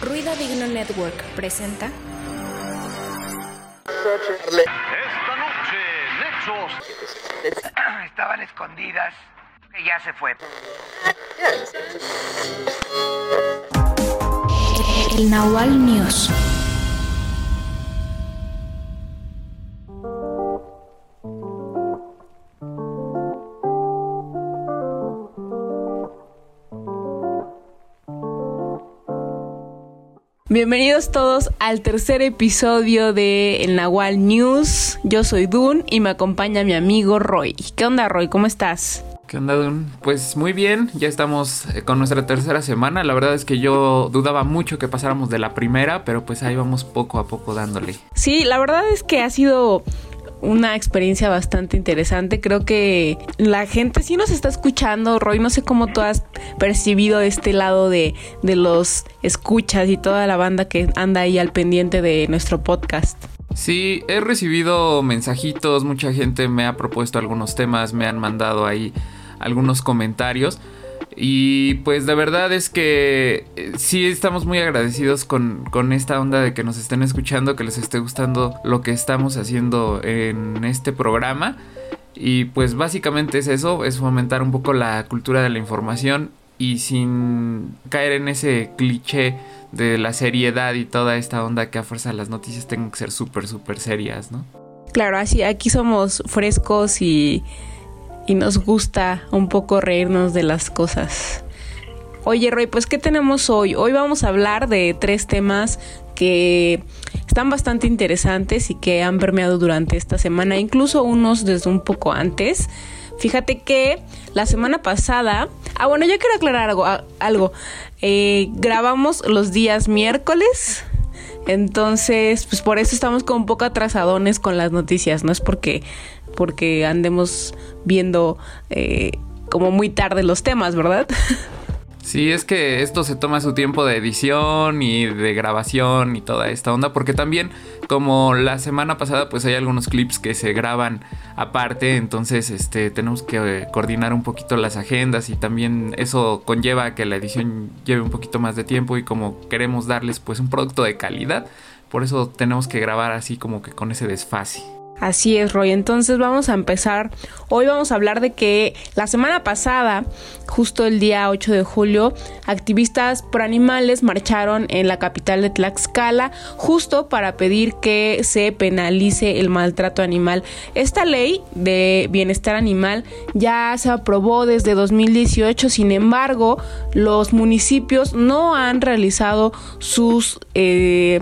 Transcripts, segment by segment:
Ruido Digno Network presenta. Esta noche, Nexos. Estaban escondidas. Que ya se fue. El Nahual News. Bienvenidos todos al tercer episodio de El Nahual News. Yo soy Dun y me acompaña mi amigo Roy. ¿Qué onda Roy? ¿Cómo estás? ¿Qué onda, Dun? Pues muy bien, ya estamos eh, con nuestra tercera semana. La verdad es que yo dudaba mucho que pasáramos de la primera, pero pues ahí vamos poco a poco dándole. Sí, la verdad es que ha sido una experiencia bastante interesante. Creo que la gente sí nos está escuchando. Roy, no sé cómo tú has percibido este lado de, de los escuchas y toda la banda que anda ahí al pendiente de nuestro podcast. Sí, he recibido mensajitos, mucha gente me ha propuesto algunos temas, me han mandado ahí algunos comentarios. Y pues de verdad es que eh, sí estamos muy agradecidos con, con, esta onda de que nos estén escuchando, que les esté gustando lo que estamos haciendo en este programa. Y pues básicamente es eso, es fomentar un poco la cultura de la información y sin caer en ese cliché de la seriedad y toda esta onda que a fuerza las noticias tengan que ser súper, súper serias, ¿no? Claro, así aquí somos frescos y y nos gusta un poco reírnos de las cosas. Oye Roy, pues ¿qué tenemos hoy? Hoy vamos a hablar de tres temas que están bastante interesantes y que han permeado durante esta semana, incluso unos desde un poco antes. Fíjate que la semana pasada, ah bueno, yo quiero aclarar algo, algo. Eh, grabamos los días miércoles, entonces, pues por eso estamos con un poco atrasadones con las noticias, no es porque porque andemos viendo eh, como muy tarde los temas, ¿verdad? Sí, es que esto se toma su tiempo de edición y de grabación y toda esta onda, porque también como la semana pasada pues hay algunos clips que se graban aparte, entonces este tenemos que eh, coordinar un poquito las agendas y también eso conlleva que la edición lleve un poquito más de tiempo y como queremos darles pues un producto de calidad, por eso tenemos que grabar así como que con ese desfase. Así es, Roy. Entonces vamos a empezar. Hoy vamos a hablar de que la semana pasada, justo el día 8 de julio, activistas por animales marcharon en la capital de Tlaxcala justo para pedir que se penalice el maltrato animal. Esta ley de bienestar animal ya se aprobó desde 2018, sin embargo, los municipios no han realizado sus... Eh,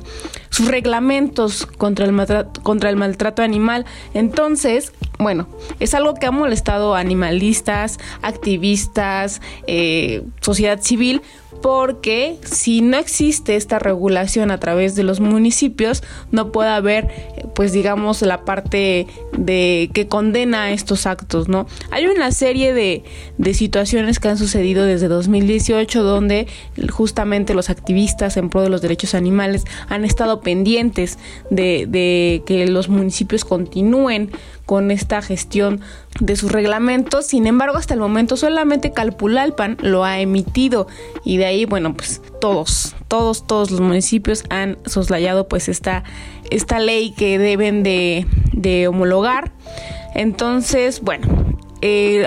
sus reglamentos contra el, maltrato, contra el maltrato animal. Entonces, bueno, es algo que ha molestado a animalistas, activistas, eh, sociedad civil, porque si no existe esta regulación a través de los municipios, no puede haber, pues digamos, la parte de que condena estos actos, ¿no? Hay una serie de, de situaciones que han sucedido desde 2018 donde justamente los activistas en pro de los derechos animales han estado pendientes de, de que los municipios continúen con esta gestión de sus reglamentos. Sin embargo, hasta el momento solamente Calpulalpan lo ha emitido y de ahí, bueno, pues todos, todos, todos los municipios han soslayado pues esta, esta ley que deben de, de homologar. Entonces, bueno, eh,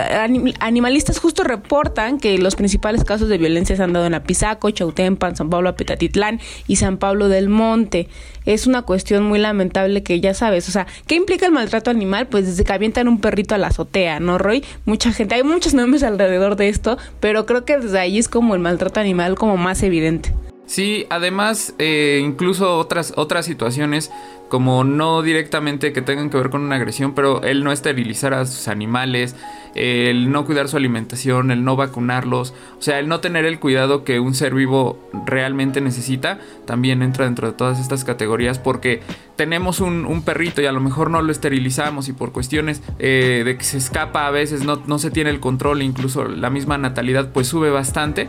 animalistas justo reportan que los principales casos de violencia se han dado en Apizaco, Chautempan, San Pablo Apetatitlán y San Pablo del Monte. Es una cuestión muy lamentable que ya sabes, o sea, ¿qué implica el maltrato animal? Pues desde que avientan un perrito a la azotea, ¿no, Roy? Mucha gente, hay muchos nombres alrededor de esto, pero creo que desde ahí es como el maltrato animal como más evidente. Sí, además, eh, incluso otras, otras situaciones como no directamente que tengan que ver con una agresión, pero el no esterilizar a sus animales, el no cuidar su alimentación, el no vacunarlos, o sea, el no tener el cuidado que un ser vivo realmente necesita, también entra dentro de todas estas categorías porque tenemos un, perrito y a lo mejor no lo esterilizamos y por cuestiones eh, de que se escapa a veces no, no se tiene el control, incluso la misma natalidad pues sube bastante.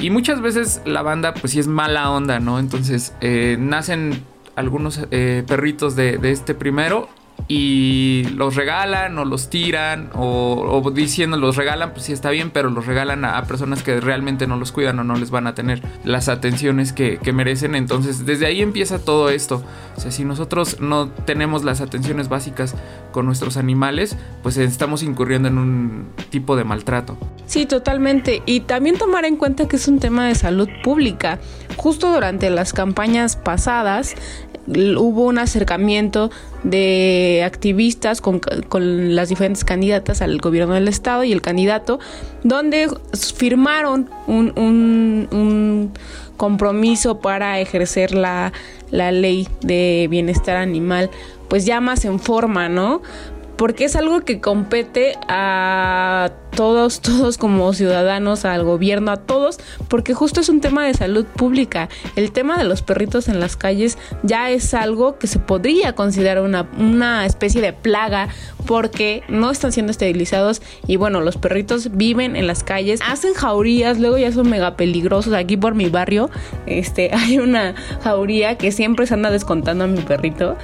Y muchas veces la banda pues sí es mala onda, ¿no? Entonces eh, nacen algunos eh, perritos de, este primero y los regalan o los tiran o, diciendo los regalan, pues sí está bien, pero los regalan a, personas que realmente no los cuidan o no les van a tener las atenciones que, que, merecen. Entonces desde ahí empieza todo esto. O sea, si nosotros no tenemos las atenciones básicas con nuestros animales, pues estamos incurriendo en un tipo de maltrato. Sí, totalmente. Y también tomar en cuenta que es un tema de salud pública. Justo durante las campañas pasadas, hubo un acercamiento de activistas con, las diferentes candidatas al gobierno del estado y el candidato, donde firmaron un, un, compromiso para ejercer la, la ley de bienestar animal, pues ya más en forma, ¿no? Porque es algo que compete a todos, todos como ciudadanos, al gobierno, a todos, porque justo es un tema de salud pública. El tema de los perritos en las calles ya es algo que se podría considerar una, una especie de plaga porque no están siendo esterilizados y bueno, los perritos viven en las calles, hacen jaurías, luego ya son mega peligrosos. Aquí por mi barrio este, hay una jauría que siempre se anda descontando a mi perrito.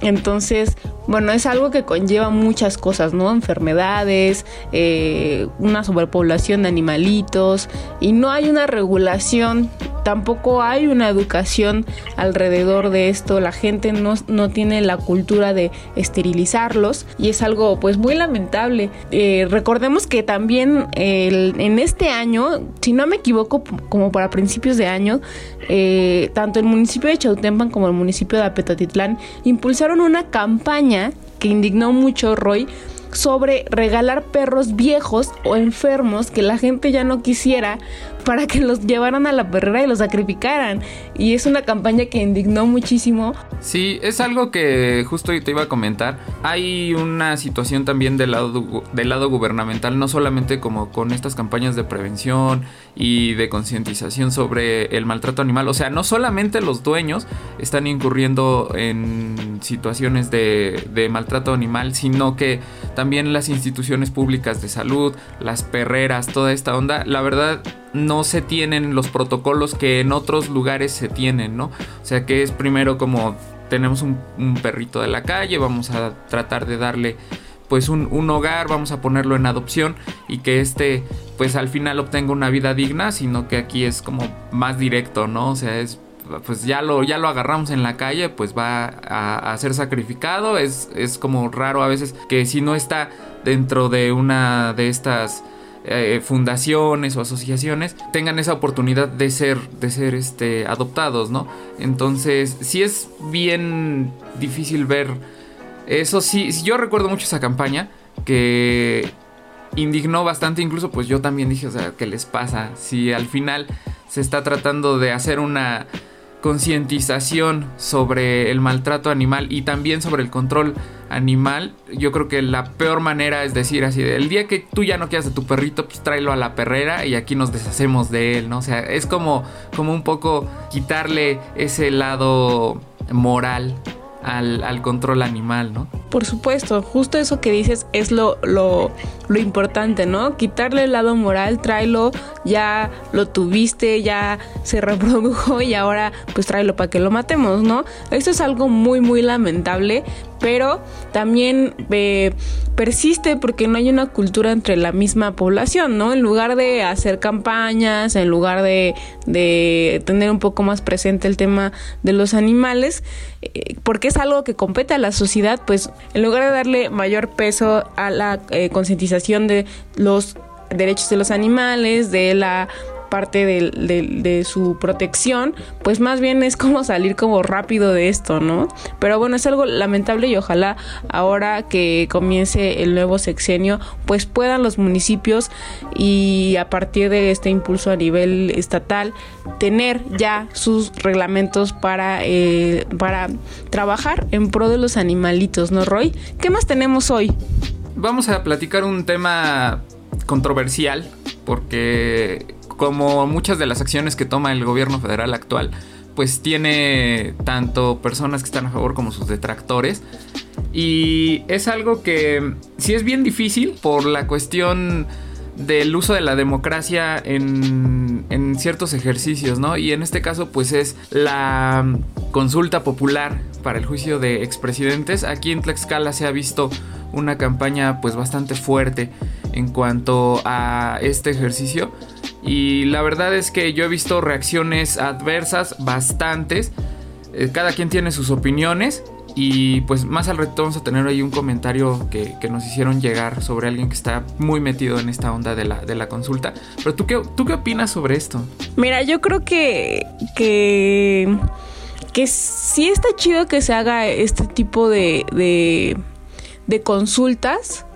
Entonces, bueno, es algo que conlleva muchas cosas, ¿no? Enfermedades, eh, una sobrepoblación de animalitos y no hay una regulación, tampoco hay una educación alrededor de esto, la gente no, no tiene la cultura de esterilizarlos y es algo pues muy lamentable. Eh, recordemos que también en este año, si no me equivoco, como para principios de año, eh, tanto el municipio de Chautempan como el municipio de Apetatitlán impulsaron una campaña que indignó mucho Roy sobre regalar perros viejos o enfermos que la gente ya no quisiera para que los llevaran a la perrera y los sacrificaran. Y es una campaña que indignó muchísimo. Sí, es algo que justo te iba a comentar. Hay una situación también del lado, del lado gubernamental, no solamente como con estas campañas de prevención y de concientización sobre el maltrato animal. O sea, no solamente los dueños están incurriendo en situaciones de, de maltrato animal, sino que también las instituciones públicas de salud, las perreras, toda esta onda, la verdad no se tienen los protocolos que en otros lugares se tienen, ¿no? O sea que es primero como tenemos un, perrito de la calle, vamos a tratar de darle pues un, hogar, vamos a ponerlo en adopción y que este pues al final obtenga una vida digna, sino que aquí es como más directo, ¿no? O sea, es pues ya lo, ya lo agarramos en la calle, pues va a, ser sacrificado. Es, es como raro a veces que si no está dentro de una de estas eh, fundaciones o asociaciones tengan esa oportunidad de ser de ser este adoptados no entonces sí es bien difícil ver eso. Sí yo recuerdo mucho esa campaña que indignó bastante. Incluso pues yo también dije o sea qué les pasa si al final se está tratando de hacer una concientización sobre el maltrato animal y también sobre el control animal, yo creo que la peor manera es decir así, el día que tú ya no quieras de tu perrito, pues tráelo a la perrera y aquí nos deshacemos de él, ¿no? O sea, es como, como un poco quitarle ese lado moral al, control animal, ¿no? Por supuesto, justo eso que dices es lo, lo, lo, importante, ¿no? Quitarle el lado moral, tráelo, ya lo tuviste, ya se reprodujo y ahora pues tráelo para que lo matemos, ¿no? Esto es algo muy, muy lamentable, pero también eh, persiste porque no hay una cultura entre la misma población, ¿no? En lugar de hacer campañas, en lugar de, de tener un poco más presente el tema de los animales, eh, porque es algo que compete a la sociedad, pues en lugar de darle mayor peso a la eh, concientización de los derechos de los animales, de la parte de, su protección, pues más bien es como salir como rápido de esto, ¿no? Pero bueno, es algo lamentable y ojalá ahora que comience el nuevo sexenio, pues puedan los municipios y a partir de este impulso a nivel estatal tener ya sus reglamentos para, eh, para trabajar en pro de los animalitos, ¿no, Roy? ¿Qué más tenemos hoy? Vamos a platicar un tema controversial porque como muchas de las acciones que toma el gobierno federal actual, pues tiene tanto personas que están a favor como sus detractores. Y es algo que sí es bien difícil por la cuestión del uso de la democracia en, ciertos ejercicios, ¿no? Y en este caso, pues es la consulta popular para el juicio de expresidentes. Aquí en Tlaxcala se ha visto una campaña pues bastante fuerte en cuanto a este ejercicio. Y la verdad es que yo he visto reacciones adversas bastantes. Eh, cada quien tiene sus opiniones. Y pues más al reto vamos a tener ahí un comentario que, nos hicieron llegar sobre alguien que está muy metido en esta onda de la, de la consulta. Pero ¿tú qué, ¿tú qué opinas sobre esto? Mira, yo creo que, que, que sí está chido que se haga este tipo de, de, de consultas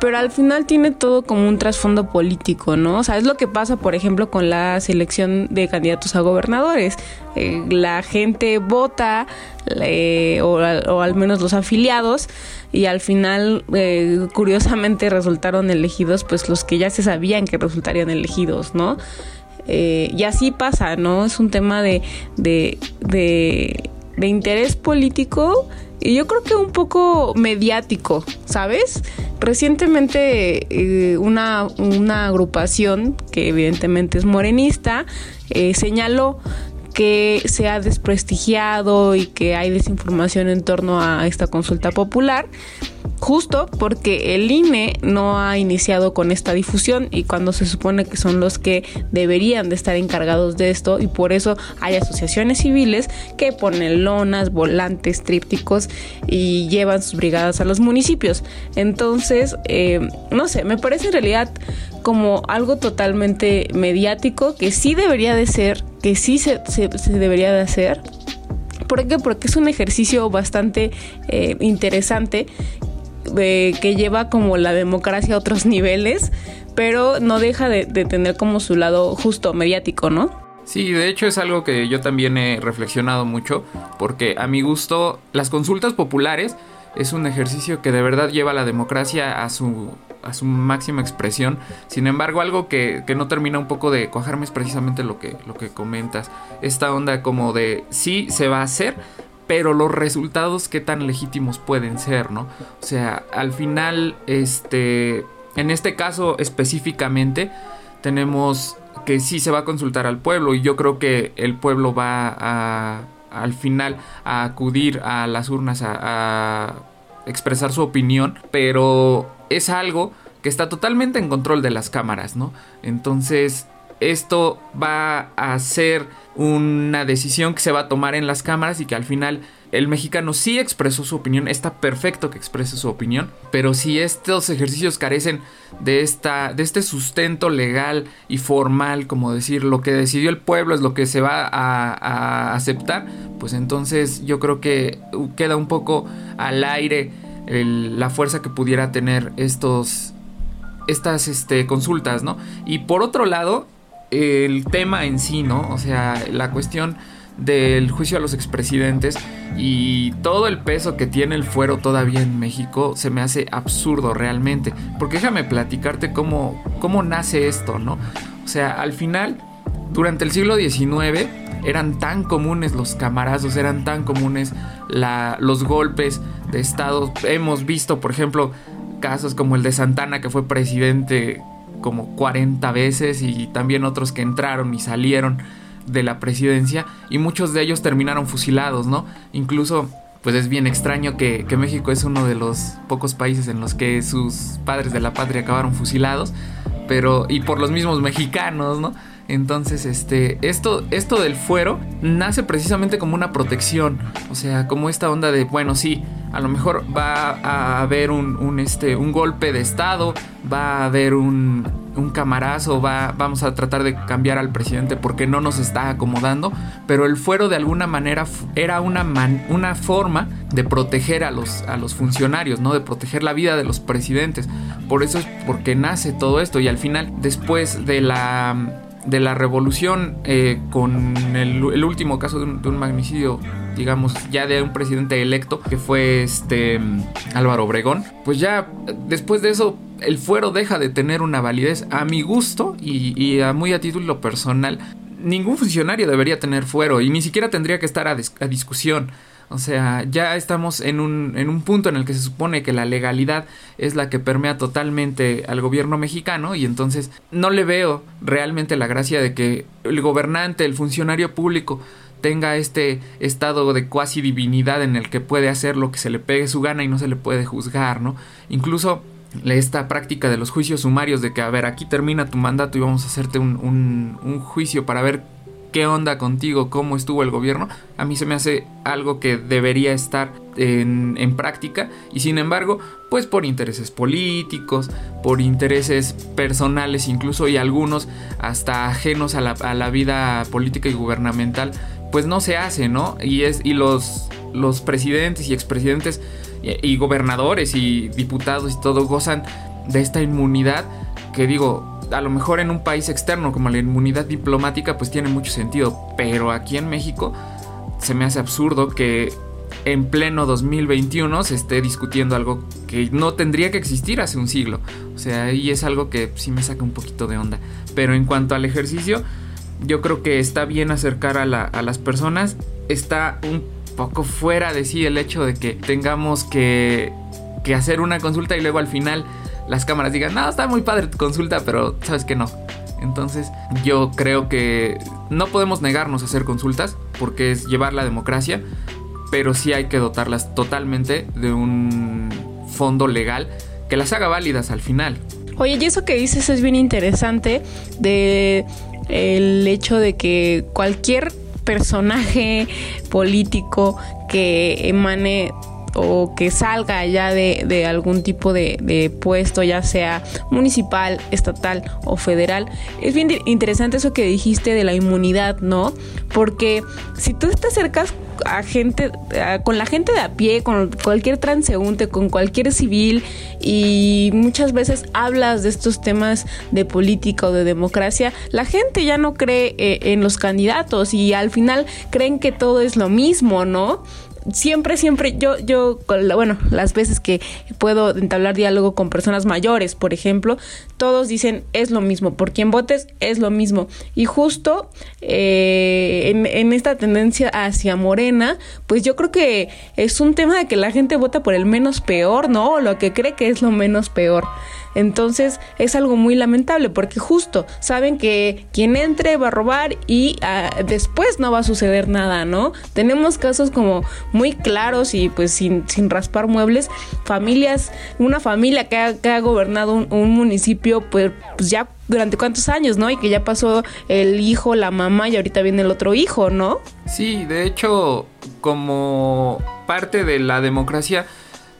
pero al final tiene todo como un trasfondo político, ¿no? O sea, es lo que pasa, por ejemplo, con la selección de candidatos a gobernadores. Eh, la gente vota, o, al menos los afiliados, y al final, eh, curiosamente, resultaron elegidos, pues los que ya se sabían que resultarían elegidos, ¿no? Eh, y así pasa, ¿no? Es un tema de, de, de interés político y yo creo que un poco mediático, ¿sabes? Recientemente eh, una, una, agrupación, que evidentemente es morenista, eh, señaló que se ha desprestigiado y que hay desinformación en torno a esta consulta popular justo porque el INE no ha iniciado con esta difusión y cuando se supone que son los que deberían de estar encargados de esto y por eso hay asociaciones civiles que ponen lonas, volantes, trípticos y llevan sus brigadas a los municipios. Entonces, eh, no sé, me parece en realidad como algo totalmente mediático que sí debería de ser, que sí se, debería de hacer. ¿Por qué? Porque es un ejercicio bastante eh, interesante que lleva como la democracia a otros niveles, pero no deja de, tener como su lado justo mediático, ¿no? Sí, de hecho es algo que yo también he reflexionado mucho, porque a mi gusto las consultas populares es un ejercicio que de verdad lleva la democracia a su, a su máxima expresión. Sin embargo, algo que, que, no termina un poco de cuajarme es precisamente lo que, lo que comentas. Esta onda como de sí se va a hacer, pero los resultados qué tan legítimos pueden ser, ¿no? O sea, al final, este, en este caso específicamente, tenemos que sí se va a consultar al pueblo y yo creo que el pueblo va a, al final a acudir a las urnas a, a expresar su opinión, pero es algo que está totalmente en control de las cámaras, ¿no? Entonces, esto va a ser una decisión que se va a tomar en las cámaras y que al final el mexicano sí expresó su opinión, está perfecto que exprese su opinión, pero si estos ejercicios carecen de, esta, de este sustento legal y formal, como decir lo que decidió el pueblo es lo que se va a, aceptar, pues entonces yo creo que queda un poco al aire la fuerza que pudiera tener estos, estas este, consultas, ¿no? Y por otro lado, el tema en sí, ¿no? O sea, la cuestión del juicio a los expresidentes y todo el peso que tiene el fuero todavía en México se me hace absurdo realmente. Porque déjame platicarte cómo, cómo nace esto, ¿no? O sea, al final, durante el siglo XIX eran tan comunes los camarazos, eran tan comunes los golpes de Estado. Hemos visto, por ejemplo, casos como el de Santana, que fue presidente como 40 veces y también otros que entraron y salieron de la presidencia y muchos de ellos terminaron fusilados, ¿no? Incluso pues es bien extraño que, que, México es uno de los pocos países en los que sus padres de la patria acabaron fusilados, pero y por los mismos mexicanos, ¿no? Entonces, este, esto, esto del fuero nace precisamente como una protección, o sea, como esta onda de, bueno, sí, a lo mejor va a haber un, este, un golpe de estado, va a haber un, un camarazo, va, vamos a tratar de cambiar al presidente porque no nos está acomodando, pero el fuero de alguna manera era una, una forma de proteger a los, a los funcionarios, ¿no? De proteger la vida de los presidentes. Por eso es porque nace todo esto y al final, después de la de la revolución eh, con el, último caso de un, magnicidio, digamos, ya de un presidente electo, que fue este Álvaro Obregón, pues ya después de eso el fuero deja de tener una validez a mi gusto y, a muy a título personal. Ningún funcionario debería tener fuero y ni siquiera tendría que estar a, discusión. O sea, ya estamos en un, en un punto en el que se supone que la legalidad es la que permea totalmente al gobierno mexicano y entonces no le veo realmente la gracia de que el gobernante, el funcionario público, tenga este estado de cuasi divinidad en el que puede hacer lo que se le pegue su gana y no se le puede juzgar, ¿no? Incluso esta práctica de los juicios sumarios de que, a ver, aquí termina tu mandato y vamos a hacerte un, un, juicio para ver qué onda contigo, cómo estuvo el gobierno, a mí se me hace algo que debería estar en, en, práctica y sin embargo, pues por intereses políticos, por intereses personales incluso y algunos hasta ajenos a la, a la vida política y gubernamental, pues no se hace, ¿no? Y, es, y los, los presidentes y expresidentes y, y gobernadores y diputados y todo gozan de esta inmunidad que digo, a lo mejor en un país externo como la inmunidad diplomática pues tiene mucho sentido, pero aquí en México se me hace absurdo que en pleno 2021 se esté discutiendo algo que no tendría que existir hace un siglo. O sea, ahí es algo que sí me saca un poquito de onda. Pero en cuanto al ejercicio, yo creo que está bien acercar a, la, a las personas. Está un poco fuera de sí el hecho de que tengamos que, que hacer una consulta y luego al final las cámaras digan, no, está muy padre tu consulta, pero sabes que no. Entonces yo creo que no podemos negarnos a hacer consultas porque es llevar la democracia, pero sí hay que dotarlas totalmente de un fondo legal que las haga válidas al final. Oye, y eso que dices es bien interesante de el hecho de que cualquier personaje político que emane o que salga ya de, de algún tipo de, de, puesto, ya sea municipal, estatal o federal. Es bien interesante eso que dijiste de la inmunidad, ¿no? Porque si tú te acercas a gente, con la gente de a pie, con cualquier transeúnte, con cualquier civil y muchas veces hablas de estos temas de política o de democracia, la gente ya no cree eh, en los candidatos y al final creen que todo es lo mismo, ¿no? Siempre, siempre, yo, yo, bueno, las veces que puedo entablar diálogo con personas mayores, por ejemplo, todos dicen es lo mismo, por quien votes es lo mismo. Y justo eh, en, en, esta tendencia hacia Morena, pues yo creo que es un tema de que la gente vota por el menos peor, ¿no? Lo que cree que es lo menos peor. Entonces es algo muy lamentable porque justo saben que quien entre va a robar y uh, después no va a suceder nada, ¿no? Tenemos casos como muy claros y pues sin, sin raspar muebles, familias, una familia que ha, que ha gobernado un, un, municipio pues, pues ya durante cuántos años, ¿no? Y que ya pasó el hijo, la mamá y ahorita viene el otro hijo, ¿no? Sí, de hecho, como parte de la democracia,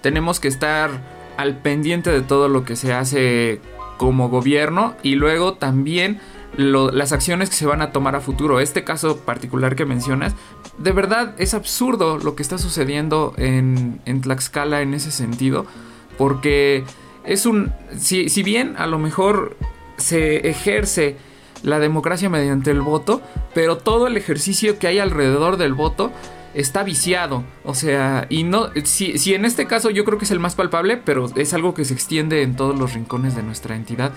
tenemos que estar al pendiente de todo lo que se hace como gobierno y luego también las acciones que se van a tomar a futuro. Este caso particular que mencionas, de verdad es absurdo lo que está sucediendo en, en Tlaxcala en ese sentido, porque es un, si, si bien a lo mejor se ejerce la democracia mediante el voto, pero todo el ejercicio que hay alrededor del voto está viciado. O sea, y no. Si, si, en este caso yo creo que es el más palpable, pero es algo que se extiende en todos los rincones de nuestra entidad.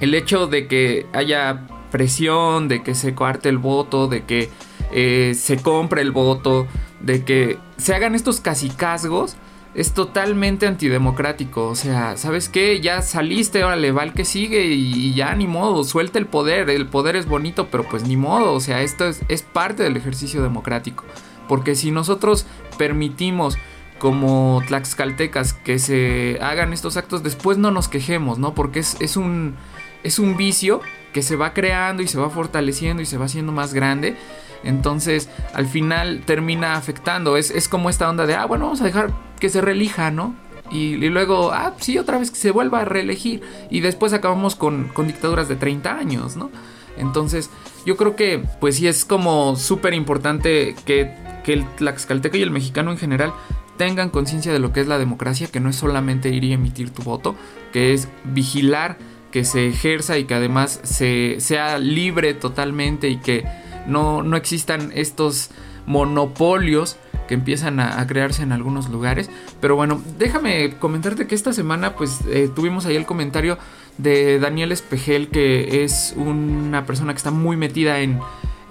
El hecho de que haya presión, de que se coarte el voto, de que eh, se compre el voto, de que se hagan estos casicazgos. Es totalmente antidemocrático. O sea, ¿sabes qué? Ya saliste, órale, va el que sigue y, y, ya ni modo, suelta el poder. El poder es bonito, pero pues ni modo. O sea, esto es, es parte del ejercicio democrático. Porque si nosotros permitimos como tlaxcaltecas que se hagan estos actos, después no nos quejemos, ¿no? Porque es, es, un, es un vicio que se va creando y se va fortaleciendo y se va haciendo más grande. Entonces, al final termina afectando. Es, es como esta onda de, ah, bueno, vamos a dejar que se reelija, ¿no? Y, y, luego, ah, sí, otra vez que se vuelva a reelegir. Y después acabamos con, con dictaduras de 30 años, ¿no? Entonces, yo creo que, pues sí, es como súper importante que que el tlaxcalteca y el mexicano en general tengan conciencia de lo que es la democracia, que no es solamente ir y emitir tu voto, que es vigilar que se ejerza y que además se, sea libre totalmente y que no, no existan estos monopolios que empiezan a, a, crearse en algunos lugares. Pero bueno, déjame comentarte que esta semana pues eh, tuvimos ahí el comentario de Daniel Espejel, que es una persona que está muy metida en,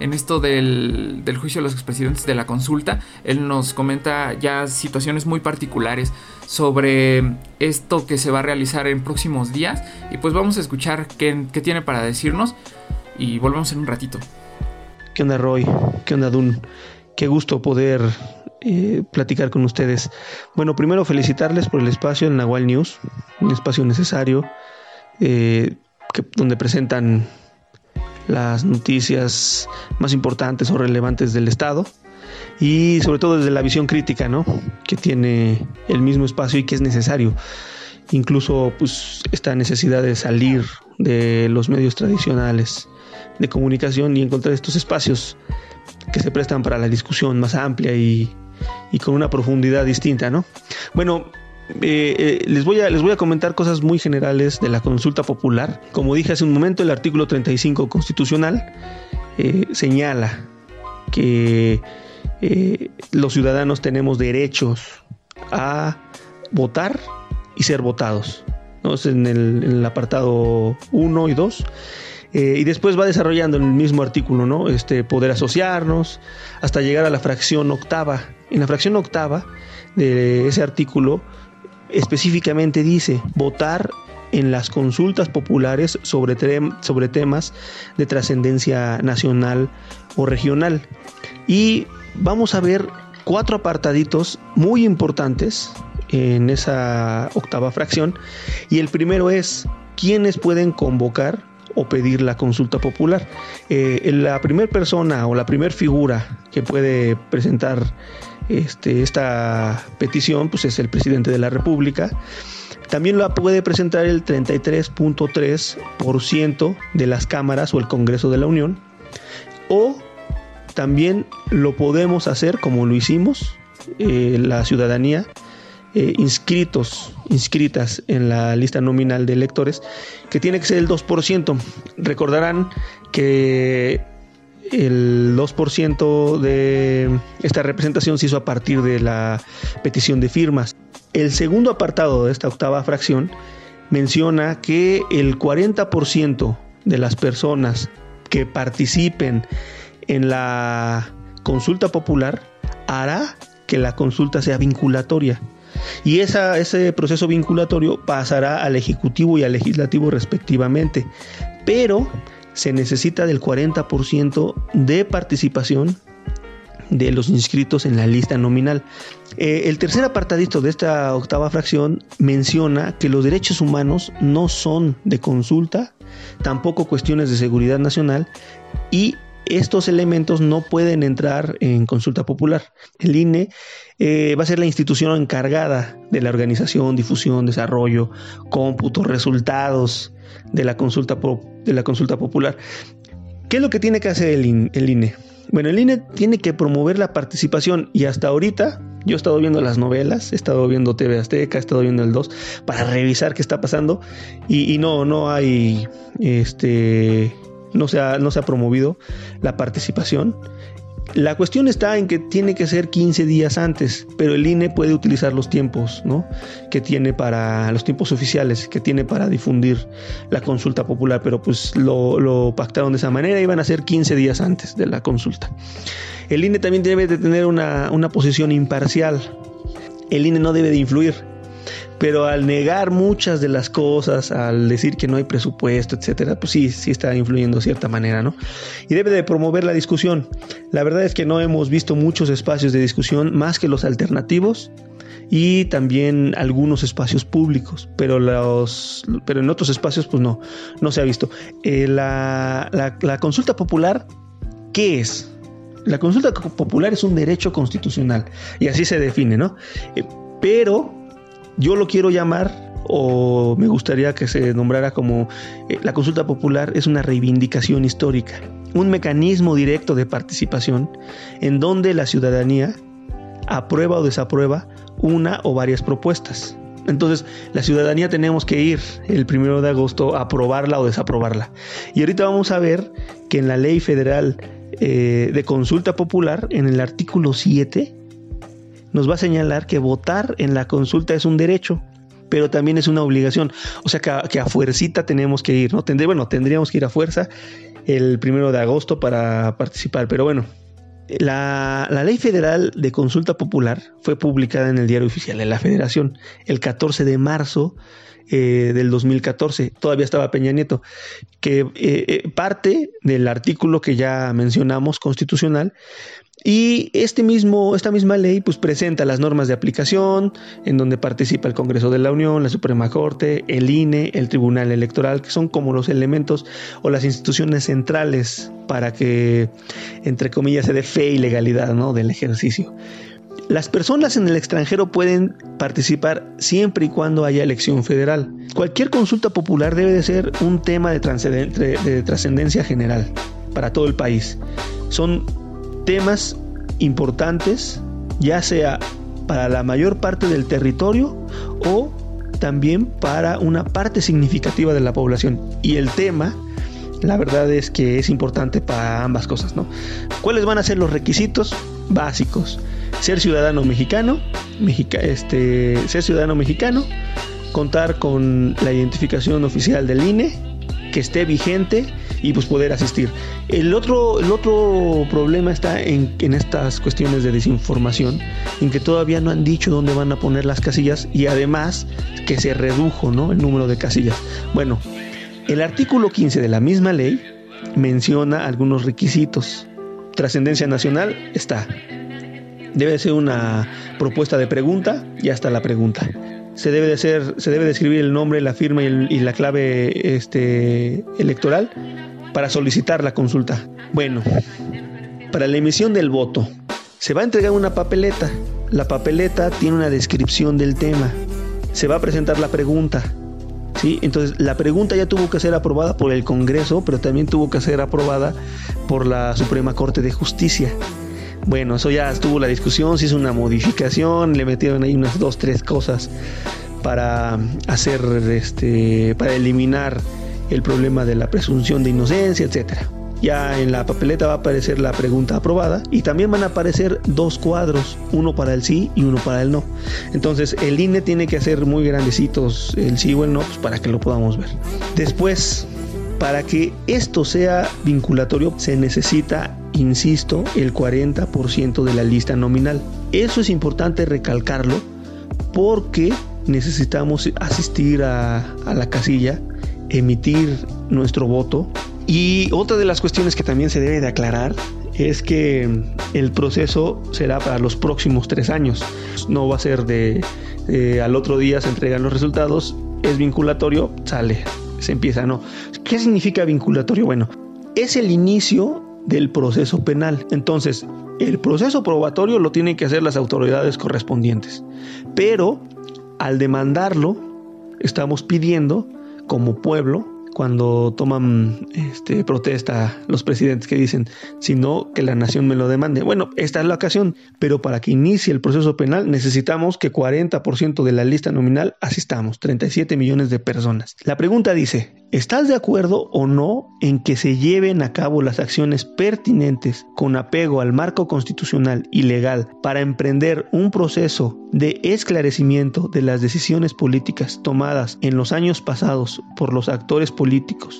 en esto del, del juicio de los expresidentes de la consulta. Él nos comenta ya situaciones muy particulares sobre esto que se va a realizar en próximos días. Y pues vamos a escuchar qué, qué tiene para decirnos y volvemos en un ratito. ¿Qué onda Roy? ¿Qué onda Dun? Qué gusto poder eh, platicar con ustedes. Bueno, primero felicitarles por el espacio en Nahual News, un espacio necesario eh, donde presentan las noticias más importantes o relevantes del Estado y sobre todo desde la visión crítica, ¿no? Que tiene el mismo espacio y que es necesario. Incluso, pues, esta necesidad de salir de los medios tradicionales de comunicación y encontrar estos espacios que se prestan para la discusión más amplia y, y con una profundidad distinta, ¿no? Bueno, eh, eh, les, voy a, les voy a comentar cosas muy generales de la consulta popular. Como dije hace un momento, el artículo 35 constitucional eh, señala que los ciudadanos tenemos derechos a votar y ser votados. ¿no? en, el, en el apartado 1 y 2 eh, y después va desarrollando en el mismo artículo, ¿no? Este, poder asociarnos hasta llegar a la fracción octava. En la fracción octava de ese artículo específicamente dice votar en las consultas populares sobre, sobre temas de trascendencia nacional o regional. Y vamos a ver cuatro apartaditos muy importantes en esa octava fracción. Y el primero es quiénes pueden convocar o pedir la consulta popular. Eh, la primera persona o la primera figura que puede presentar este, esta petición pues es el presidente de la República. También la puede presentar el 33.3% de las cámaras o el Congreso de la Unión. O también lo podemos hacer como lo hicimos, eh, la ciudadanía, eh, inscritos, inscritas en la lista nominal de electores, que tiene que ser el 2%. Recordarán que el 2% de esta representación se hizo a partir de la petición de firmas. El segundo apartado de esta octava fracción menciona que el 40% de las personas que participen en la consulta popular hará que la consulta sea vinculatoria. Y ese proceso vinculatorio pasará al Ejecutivo y al Legislativo respectivamente. Pero se necesita del 40% de participación de los inscritos en la lista nominal. Eh, el tercer apartadito de esta octava fracción menciona que los derechos humanos no son de consulta, tampoco cuestiones de seguridad nacional y estos elementos no pueden entrar en consulta popular. El INE eh, va a ser la institución encargada de la organización, difusión, desarrollo, cómputo, resultados de la consulta, de la consulta popular. ¿Qué es lo que tiene que hacer el, el INE? Bueno, el INE tiene que promover la participación y hasta ahorita yo he estado viendo las novelas, he estado viendo TV Azteca, he estado viendo el 2 para revisar qué está pasando y, y no, no hay este no se ha, no se ha promovido la participación. La cuestión está en que tiene que ser 15 días antes, pero el INE puede utilizar los tiempos, ¿no? Que tiene para los tiempos oficiales, que tiene para difundir la consulta popular, pero pues lo, pactaron de esa manera, iban a ser 15 días antes de la consulta. El INE también debe de tener una, una posición imparcial. El INE no debe de influir pero al negar muchas de las cosas, al decir que no hay presupuesto, etcétera, pues sí, sí está influyendo de cierta manera, ¿no? Y debe de promover la discusión. La verdad es que no hemos visto muchos espacios de discusión más que los alternativos y también algunos espacios públicos, pero, los, pero en otros espacios pues no, no se ha visto. Eh, la, consulta popular, ¿qué es? La consulta popular es un derecho constitucional y así se define, ¿no? Eh, pero yo lo quiero llamar o me gustaría que se nombrara como eh, la consulta popular es una reivindicación histórica, un mecanismo directo de participación en donde la ciudadanía aprueba o desaprueba una o varias propuestas. Entonces, la ciudadanía tenemos que ir el primero de agosto a aprobarla o desaprobarla. Y ahorita vamos a ver que en la ley federal eh, de consulta popular, en el artículo 7, nos va a señalar que votar en la consulta es un derecho, pero también es una obligación. O sea que a, que fuercita tenemos que ir, ¿no? bueno, tendríamos que ir a fuerza el primero de agosto para participar. Pero bueno, la, la, ley federal de consulta popular fue publicada en el diario oficial de la federación el 14 de marzo eh, del 2014, todavía estaba Peña Nieto, que eh, eh, parte del artículo que ya mencionamos constitucional y este mismo, esta misma ley pues, presenta las normas de aplicación, en donde participa el Congreso de la Unión, la Suprema Corte, el INE, el Tribunal Electoral, que son como los elementos o las instituciones centrales para que, entre comillas, se dé fe y legalidad ¿no? del ejercicio. Las personas en el extranjero pueden participar siempre y cuando haya elección federal. Cualquier consulta popular debe de ser un tema de trascendencia general para todo el país. Son temas importantes, ya sea para la mayor parte del territorio o también para una parte significativa de la población. Y el tema, la verdad es que es importante para ambas cosas, ¿no? ¿Cuáles van a ser los requisitos básicos? Ser ciudadano mexicano, este, ser ciudadano mexicano, contar con la identificación oficial del INE, que esté vigente y pues poder asistir. El otro, el otro problema está en, en estas cuestiones de desinformación, en que todavía no han dicho dónde van a poner las casillas y además que se redujo ¿no? el número de casillas. Bueno, el artículo 15 de la misma ley menciona algunos requisitos. Trascendencia nacional está. Debe ser una propuesta de pregunta y hasta la pregunta se debe de se debe de escribir el nombre, la firma y, la clave este, electoral para solicitar la consulta. Bueno, para la emisión del voto, se va a entregar una papeleta. La papeleta tiene una descripción del tema. Se va a presentar la pregunta. ¿sí? Entonces, la pregunta ya tuvo que ser aprobada por el Congreso, pero también tuvo que ser aprobada por la Suprema Corte de Justicia. Bueno, eso ya estuvo la discusión, se hizo una modificación, le metieron ahí unas dos, tres cosas para hacer, este, para eliminar el problema de la presunción de inocencia, etcétera. Ya en la papeleta va a aparecer la pregunta aprobada y también van a aparecer dos cuadros, uno para el sí y uno para el no. Entonces el INE tiene que hacer muy grandecitos el sí o el no pues, para que lo podamos ver. Después, para que esto sea vinculatorio se necesita insisto, el 40% de la lista nominal. Eso es importante recalcarlo porque necesitamos asistir a, la casilla, emitir nuestro voto. Y otra de las cuestiones que también se debe de aclarar es que el proceso será para los próximos tres años. No va a ser de al otro día se entregan los resultados, es vinculatorio, sale, se empieza, no. ¿Qué significa vinculatorio? Bueno, es el inicio del proceso penal. Entonces, el proceso probatorio lo tienen que hacer las autoridades correspondientes. Pero al demandarlo, estamos pidiendo como pueblo cuando toman este, protesta los presidentes que dicen, sino que la nación me lo demande. Bueno, esta es la ocasión, pero para que inicie el proceso penal necesitamos que 40% de la lista nominal asistamos, 37 millones de personas. La pregunta dice, ¿Estás de acuerdo o no en que se lleven a cabo las acciones pertinentes con apego al marco constitucional y legal para emprender un proceso de esclarecimiento de las decisiones políticas tomadas en los años pasados por los actores políticos,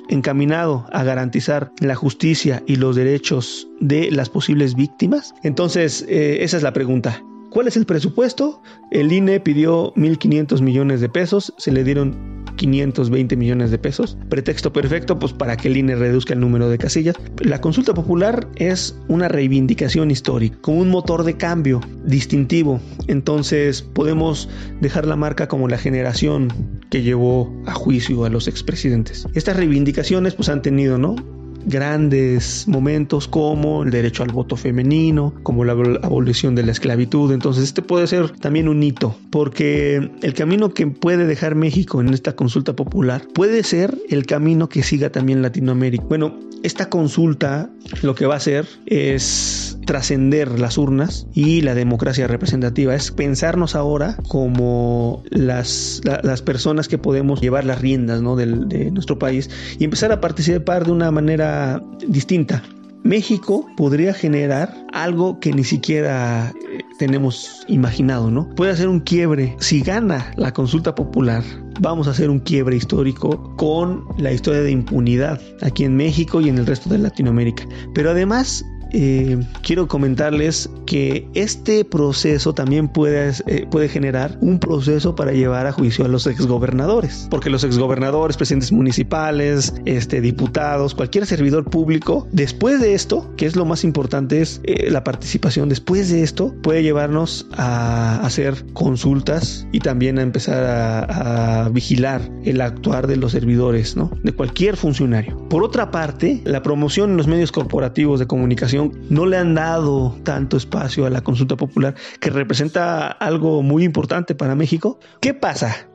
encaminado a garantizar la justicia y los derechos de las posibles víctimas? Entonces, eh, esa es la pregunta. ¿Cuál es el presupuesto? El INE pidió 1.500 millones de pesos, se le dieron 520 millones de pesos. Pretexto perfecto, pues para que el INE reduzca el número de casillas. La consulta popular es una reivindicación histórica, como un motor de cambio distintivo. Entonces podemos dejar la marca como la generación que llevó a juicio a los expresidentes. Estas reivindicaciones pues han tenido, ¿no? Grandes momentos como el derecho al voto femenino, como la abolición de la esclavitud. Entonces este puede ser también un hito, porque el camino que puede dejar México en esta consulta popular puede ser el camino que siga también Latinoamérica. Bueno, esta consulta lo que va a hacer es trascender las urnas y la democracia representativa, es pensarnos ahora como las, las personas que podemos llevar las riendas ¿no? de, nuestro país y empezar a participar de una manera distinta. México podría generar algo que ni siquiera eh, tenemos imaginado, ¿no? Puede hacer un quiebre. Si gana la consulta popular vamos a hacer un quiebre histórico con la historia de impunidad aquí en México y en el resto de Latinoamérica. Pero además eh, quiero comentarles que este proceso también puede, eh, puede generar un proceso para llevar a juicio a los exgobernadores, porque los exgobernadores, presidentes municipales, este, diputados, cualquier servidor público, después de esto, que es lo más importante, es eh, la participación, después de esto puede llevarnos a hacer consultas y también a empezar a, a vigilar el actuar de los servidores, ¿no? De cualquier funcionario. Por otra parte, la promoción en los medios corporativos de comunicación no le han dado tanto espacio a la consulta popular que representa algo muy importante para México. ¿Qué pasa?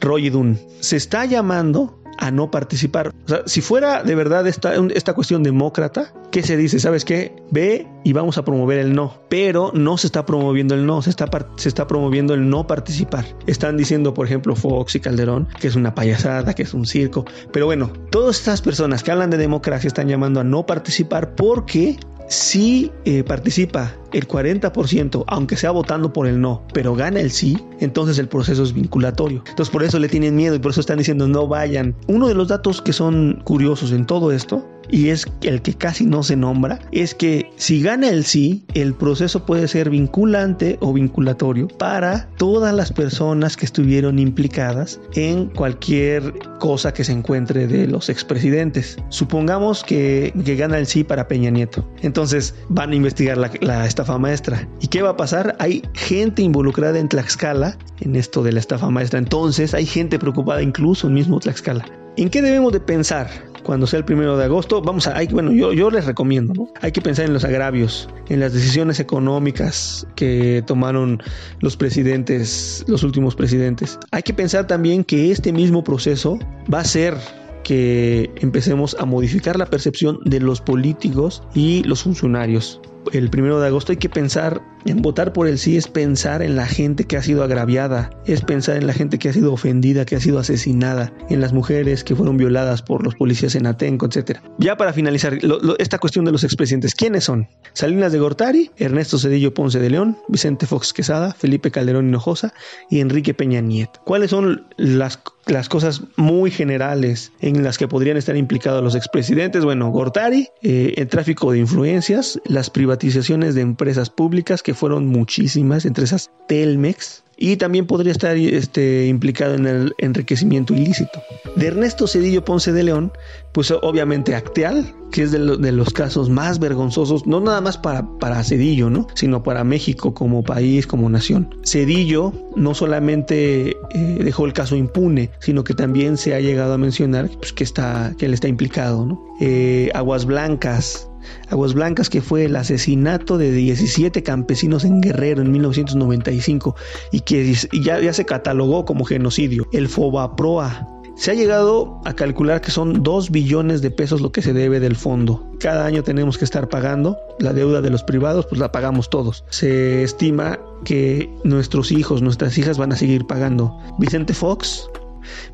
Roy Dunn se está llamando a no participar. O sea, si fuera de verdad esta, esta cuestión demócrata, ¿qué se dice? ¿Sabes qué? Ve y vamos a promover el no. Pero no se está promoviendo el no, se está, se está promoviendo el no participar. Están diciendo, por ejemplo, Fox y Calderón, que es una payasada, que es un circo. Pero bueno, todas estas personas que hablan de democracia están llamando a no participar porque si eh, participa el 40%, aunque sea votando por el no, pero gana el sí, entonces el proceso es vinculatorio. Entonces por eso le tienen miedo y por eso están diciendo no vayan. Uno de los datos que son curiosos en todo esto y es el que casi no se nombra, es que si gana el sí, el proceso puede ser vinculante o vinculatorio para todas las personas que estuvieron implicadas en cualquier cosa que se encuentre de los expresidentes. Supongamos que, gana el sí para Peña Nieto. Entonces van a investigar la, la estafa maestra. ¿Y qué va a pasar? Hay gente involucrada en Tlaxcala en esto de la estafa maestra. Entonces hay gente preocupada incluso en mismo Tlaxcala. ¿En qué debemos de pensar? Cuando sea el primero de agosto, vamos a, hay, bueno, yo, yo les recomiendo. Hay que pensar en los agravios, en las decisiones económicas que tomaron los presidentes, los últimos presidentes. Hay que pensar también que este mismo proceso va a ser que empecemos a modificar la percepción de los políticos y los funcionarios el primero de agosto hay que pensar en votar por el sí, es pensar en la gente que ha sido agraviada, es pensar en la gente que ha sido ofendida, que ha sido asesinada, en las mujeres que fueron violadas por los policías en Atenco, etc. Ya para finalizar, esta cuestión de los expresidentes, ¿quiénes son? Salinas de Gortari, Ernesto Cedillo Ponce de León, Vicente Fox Quesada, Felipe Calderón Hinojosa y Enrique Peña Nieto. ¿Cuáles son las las cosas muy generales en las que podrían estar implicados los expresidentes. Bueno, Gortari, eh, el tráfico de influencias, las privatizaciones de empresas públicas, que fueron muchísimas, entre esas Telmex, y también podría estar este, implicado en el enriquecimiento ilícito. De Ernesto Cedillo Ponce de León, pues obviamente Acteal, que es de, los casos más vergonzosos, no nada más para, para Cedillo, ¿no? sino para México como país, como nación. Cedillo no solamente eh, dejó el caso impune, sino que también se ha llegado a mencionar pues, que, está, que él está implicado. ¿no? Eh, Aguas Blancas, Aguas Blancas, que fue el asesinato de 17 campesinos en Guerrero en 1995 y que ya, ya se catalogó como genocidio. El Fobaproa, se ha llegado a calcular que son 2 billones de pesos lo que se debe del fondo. Cada año tenemos que estar pagando la deuda de los privados, pues la pagamos todos. Se estima que nuestros hijos, nuestras hijas van a seguir pagando. Vicente Fox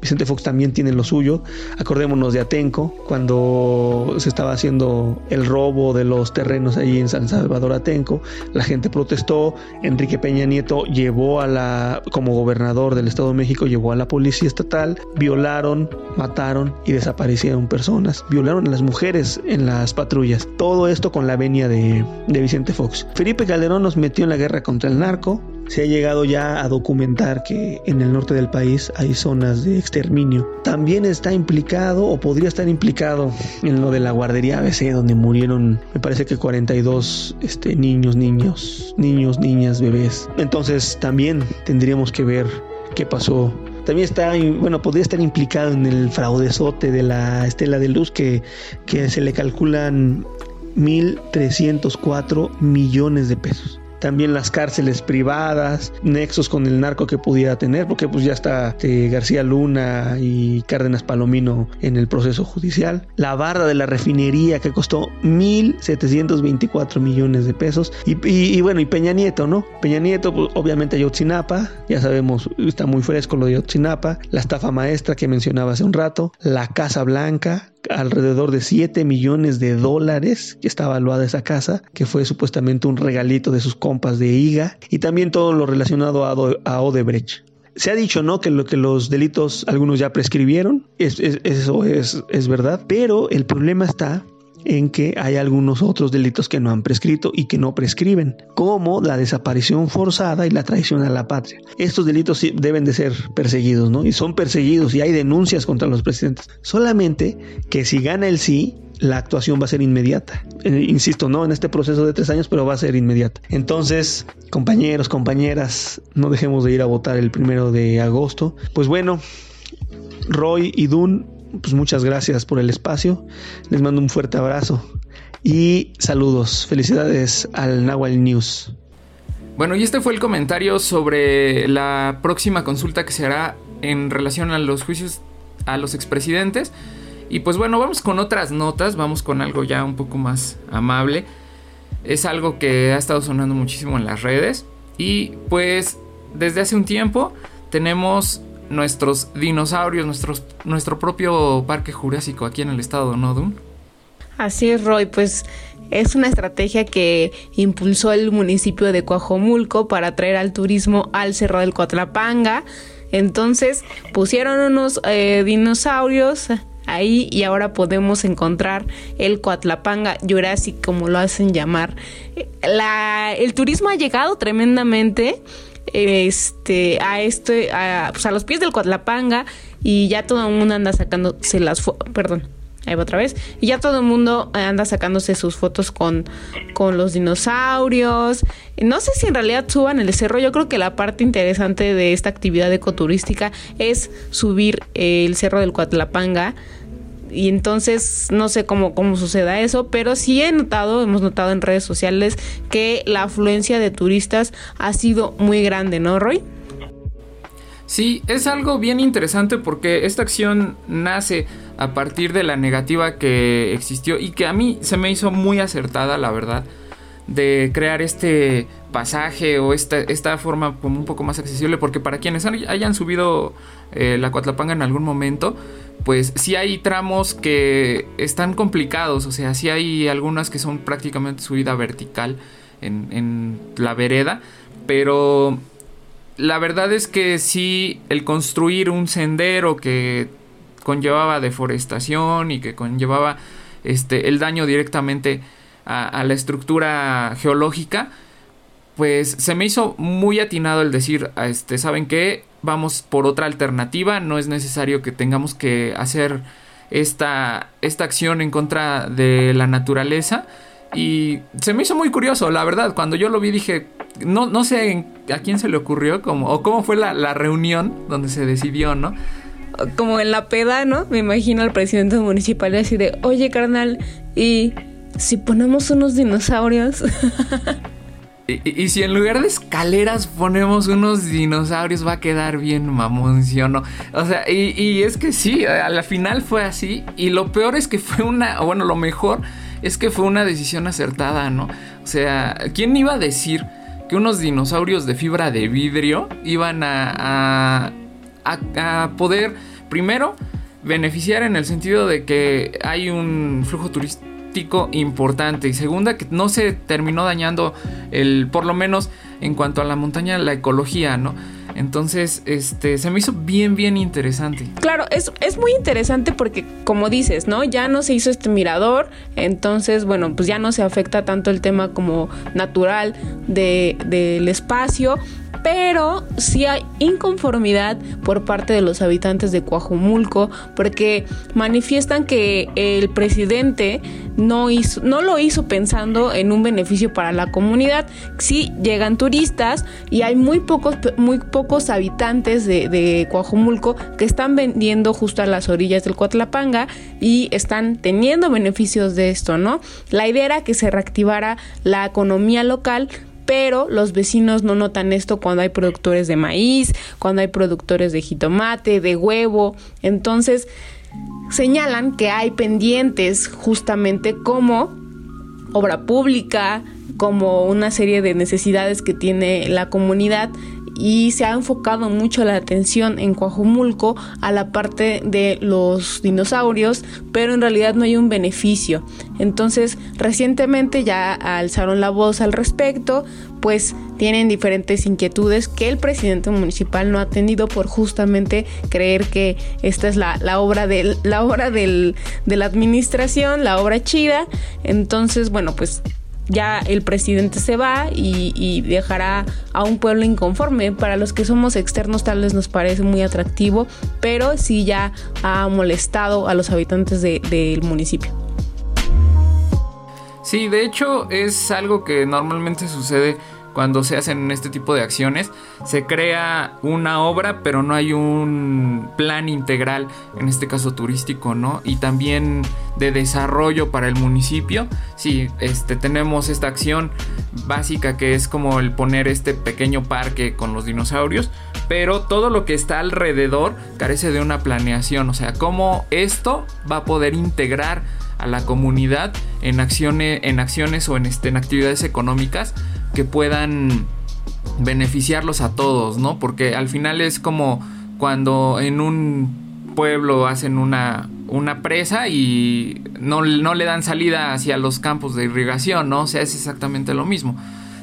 Vicente Fox también tiene lo suyo. Acordémonos de Atenco, cuando se estaba haciendo el robo de los terrenos allí en San Salvador Atenco, la gente protestó, Enrique Peña Nieto llevó a la, como gobernador del Estado de México, llevó a la policía estatal, violaron, mataron y desaparecieron personas, violaron a las mujeres en las patrullas. Todo esto con la venia de, de Vicente Fox. Felipe Calderón nos metió en la guerra contra el narco, se ha llegado ya a documentar que en el norte del país hay zonas de exterminio. También está implicado o podría estar implicado en lo de la guardería ABC donde murieron me parece que 42 este, niños, niños, niños, niñas, bebés. Entonces también tendríamos que ver qué pasó también está, bueno, podría estar implicado en el fraudezote de la estela de luz que, que se le calculan 1.304 millones de pesos también las cárceles privadas, nexos con el narco que pudiera tener, porque pues ya está eh, García Luna y Cárdenas Palomino en el proceso judicial, la barra de la refinería que costó 1.724 millones de pesos, y, bueno, y Peña Nieto, ¿no? Peña Nieto, pues, obviamente Ayotzinapa, ya sabemos, está muy fresco lo de Ayotzinapa, la estafa maestra que mencionaba hace un rato, la Casa Blanca, alrededor de 7 millones de dólares que está evaluada esa casa, que fue supuestamente un regalito de sus compas de IGA, y también todo lo relacionado a, Odebrecht. Se ha dicho, ¿no? Que, lo, que los delitos, algunos ya prescribieron, eso es, es verdad, pero el problema está en que hay algunos otros delitos que no han prescrito y que no prescriben, como la desaparición forzada y la traición a la patria. Estos delitos deben de ser perseguidos, ¿no? Y son perseguidos y hay denuncias contra los presidentes. Solamente que si gana el sí, la actuación va a ser inmediata. Eh, insisto, no en este proceso de tres años, pero va a ser inmediata. Entonces, compañeros, compañeras, no dejemos de ir a votar el primero de agosto. Pues bueno, Roy y Dun, pues muchas gracias por el espacio. Les mando un fuerte abrazo y saludos. Felicidades al Nahual News. Bueno, y este fue el comentario sobre la próxima consulta que se hará en relación a los juicios a los expresidentes. Y pues bueno, vamos con otras notas, vamos con algo ya un poco más amable. Es algo que ha estado sonando muchísimo en las redes. Y pues desde hace un tiempo tenemos nuestros dinosaurios, nuestros, nuestro propio parque jurásico aquí en el estado, ¿no, Dun? Así es, Roy, pues es una estrategia que impulsó el municipio de Coajomulco para atraer al turismo al Cerro del Cotlapanga. Entonces pusieron unos eh, dinosaurios ahí y ahora podemos encontrar el Coatlapanga Jurassic como lo hacen llamar. La, el turismo ha llegado tremendamente este a este a, pues a los pies del Coatlapanga y ya todo el mundo anda sacándose las perdón, ahí va otra vez, y ya todo el mundo anda sacándose sus fotos con, con los dinosaurios. No sé si en realidad suban el cerro, yo creo que la parte interesante de esta actividad ecoturística es subir el cerro del Coatlapanga y entonces no sé cómo, cómo suceda eso, pero sí he notado, hemos notado en redes sociales que la afluencia de turistas ha sido muy grande, ¿no, Roy? Sí, es algo bien interesante porque esta acción nace a partir de la negativa que existió y que a mí se me hizo muy acertada, la verdad, de crear este pasaje o esta, esta forma como un poco más accesible, porque para quienes hayan subido eh, la Coatlapanga en algún momento, pues sí hay tramos que están complicados, o sea, sí hay algunas que son prácticamente subida vertical en, en la vereda, pero la verdad es que sí el construir un sendero que conllevaba deforestación y que conllevaba este el daño directamente a, la estructura geológica, pues se me hizo muy atinado el decir, este, ¿saben qué? Vamos por otra alternativa, no es necesario que tengamos que hacer esta, esta acción en contra de la naturaleza. Y se me hizo muy curioso, la verdad, cuando yo lo vi dije, no, no sé a quién se le ocurrió, como, o cómo fue la, la reunión donde se decidió, ¿no? Como en la peda, ¿no? Me imagino al presidente municipal así de, oye carnal, y si ponemos unos dinosaurios. y, si en lugar de escaleras ponemos unos dinosaurios va a quedar bien mamón, ¿sí o no? O sea, y, es que sí, a la final fue así. Y lo peor es que fue una, bueno, lo mejor es que fue una decisión acertada, ¿no? O sea, ¿quién iba a decir que unos dinosaurios de fibra de vidrio iban a, a, a poder, primero, beneficiar en el sentido de que hay un flujo turístico importante y segunda que no se terminó dañando el por lo menos en cuanto a la montaña la ecología, ¿no? Entonces, este, se me hizo bien, bien interesante. Claro, es, es, muy interesante porque, como dices, ¿no? Ya no se hizo este mirador, entonces, bueno, pues ya no se afecta tanto el tema como natural de, del espacio pero sí hay inconformidad por parte de los habitantes de Coajumulco porque manifiestan que el presidente no, hizo, no lo hizo pensando en un beneficio para la comunidad. Sí llegan turistas y hay muy pocos, muy pocos habitantes de, de Coajumulco que están vendiendo justo a las orillas del Coatlapanga y están teniendo beneficios de esto, ¿no? La idea era que se reactivara la economía local pero los vecinos no notan esto cuando hay productores de maíz, cuando hay productores de jitomate, de huevo. Entonces, señalan que hay pendientes justamente como obra pública, como una serie de necesidades que tiene la comunidad y se ha enfocado mucho la atención en Coajumulco a la parte de los dinosaurios, pero en realidad no hay un beneficio. Entonces, recientemente ya alzaron la voz al respecto, pues tienen diferentes inquietudes que el presidente municipal no ha tenido por justamente creer que esta es la, obra, de, la obra de la administración, la obra chida. Entonces, bueno, pues ya el presidente se va y, dejará a un pueblo inconforme. Para los que somos externos tal vez nos parece muy atractivo, pero sí ya ha molestado a los habitantes del municipio. Sí, de hecho es algo que normalmente sucede cuando se hacen este tipo de acciones, se crea una obra, pero no hay un plan integral, en este caso turístico, ¿no? Y también de desarrollo para el municipio. Sí, este, tenemos esta acción básica que es como el poner este pequeño parque con los dinosaurios, pero todo lo que está alrededor carece de una planeación, o sea, cómo esto va a poder integrar a la comunidad en acciones, en acciones o en, este, en actividades económicas que puedan beneficiarlos a todos, ¿no? Porque al final es como cuando en un pueblo hacen una, una presa y no, no, le dan salida hacia los campos de irrigación, ¿no? O sea, es exactamente lo mismo.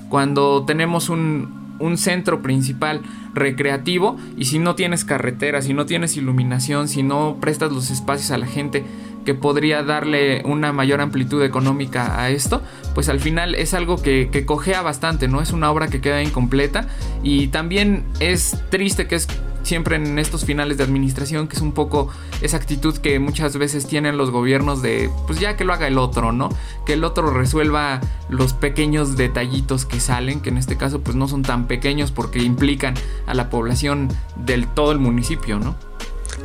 Cuando tenemos un, un centro principal recreativo y si no tienes carretera, si no tienes iluminación, si no prestas los espacios a la gente que podría darle una mayor amplitud económica a esto, pues al final es algo que, que cojea bastante, ¿no? Es una obra que queda incompleta y también es triste que es siempre en estos finales de administración, que es un poco esa actitud que muchas veces tienen los gobiernos de, pues ya que lo haga el otro, ¿no? Que el otro resuelva los pequeños detallitos que salen, que en este caso pues no son tan pequeños porque implican a la población del todo el municipio, ¿no?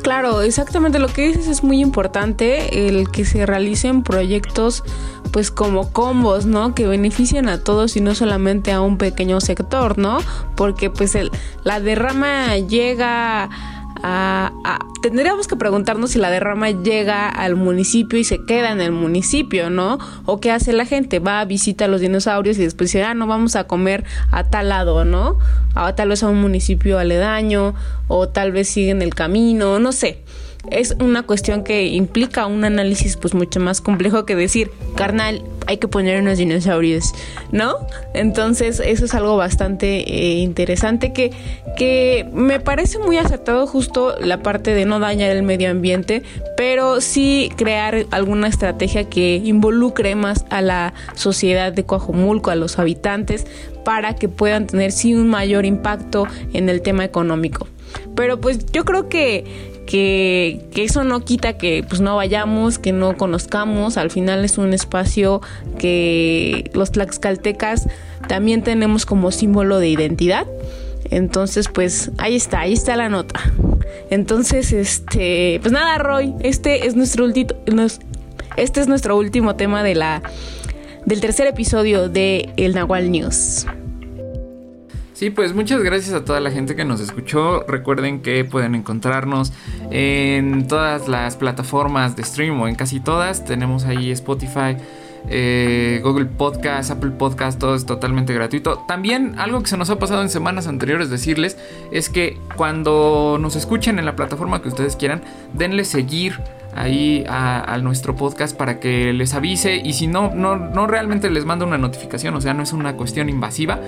Claro, exactamente lo que dices es muy importante, el que se realicen proyectos pues como combos, ¿no? Que beneficien a todos y no solamente a un pequeño sector, ¿no? Porque pues el, la derrama llega tendríamos que preguntarnos si la derrama llega al municipio y se queda en el municipio, ¿no? O qué hace la gente, va a visitar a los dinosaurios y después dice, ah, no vamos a comer a tal lado, ¿no? A tal vez a un municipio aledaño o tal vez siguen el camino, no sé es una cuestión que implica un análisis pues mucho más complejo que decir, carnal, hay que poner unos dinosaurios, ¿no? Entonces eso es algo bastante eh, interesante que, que me parece muy acertado justo la parte de no dañar el medio ambiente, pero sí crear alguna estrategia que involucre más a la sociedad de Coajumulco, a los habitantes, para que puedan tener sí un mayor impacto en el tema económico. Pero pues yo creo que que, eso no quita que pues no vayamos, que no conozcamos, al final es un espacio que los tlaxcaltecas también tenemos como símbolo de identidad. Entonces, pues ahí está, ahí está la nota. Entonces, este, pues nada, Roy, este es nuestro último este es nuestro último tema de la del tercer episodio de El Nahual News. Sí, pues muchas gracias a toda la gente que nos escuchó. Recuerden que pueden encontrarnos en todas las plataformas de stream o en casi todas. Tenemos ahí Spotify, eh, Google Podcast, Apple Podcast, todo es totalmente gratuito. También algo que se nos ha pasado en semanas anteriores decirles es que cuando nos escuchen en la plataforma que ustedes quieran, denle seguir ahí a, nuestro podcast para que les avise y si no, no, no realmente les manda una notificación, o sea, no es una cuestión invasiva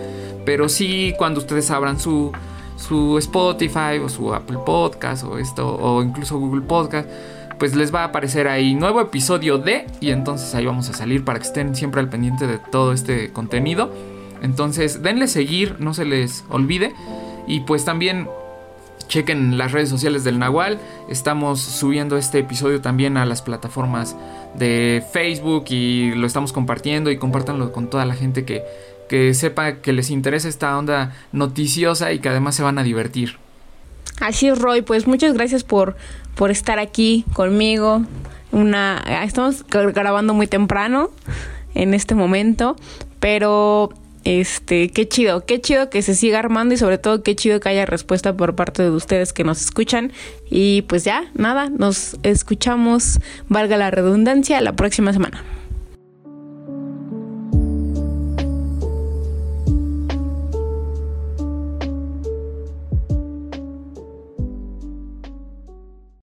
pero sí, cuando ustedes abran su, su Spotify o su Apple Podcast o esto, o incluso Google Podcast, pues les va a aparecer ahí nuevo episodio de, y entonces ahí vamos a salir para que estén siempre al pendiente de todo este contenido. Entonces, denle seguir, no se les olvide. Y pues también chequen las redes sociales del Nahual. Estamos subiendo este episodio también a las plataformas de Facebook y lo estamos compartiendo y compártanlo con toda la gente que, que sepa que les interesa esta onda noticiosa y que además se van a divertir. Así es, Roy, pues muchas gracias por, por estar aquí conmigo. Una, estamos grabando muy temprano en este momento, pero este, qué chido, qué chido que se siga armando y sobre todo qué chido que haya respuesta por parte de ustedes que nos escuchan. Y pues ya, nada, nos escuchamos, valga la redundancia, la próxima semana.